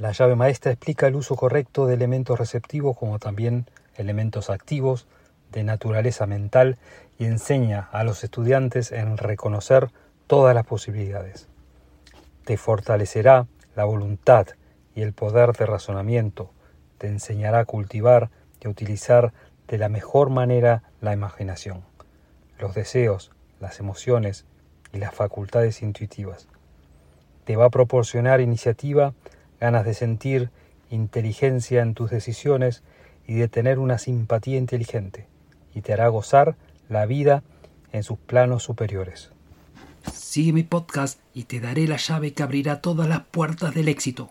La llave maestra explica el uso correcto de elementos receptivos como también elementos activos de naturaleza mental y enseña a los estudiantes en reconocer todas las posibilidades. Te fortalecerá la voluntad y el poder de razonamiento, te enseñará a cultivar y a utilizar de la mejor manera la imaginación, los deseos, las emociones y las facultades intuitivas. Te va a proporcionar iniciativa, ganas de sentir, inteligencia en tus decisiones y de tener una simpatía inteligente, y te hará gozar la vida en sus planos superiores. Sigue mi podcast y te daré la llave que abrirá todas las puertas del éxito.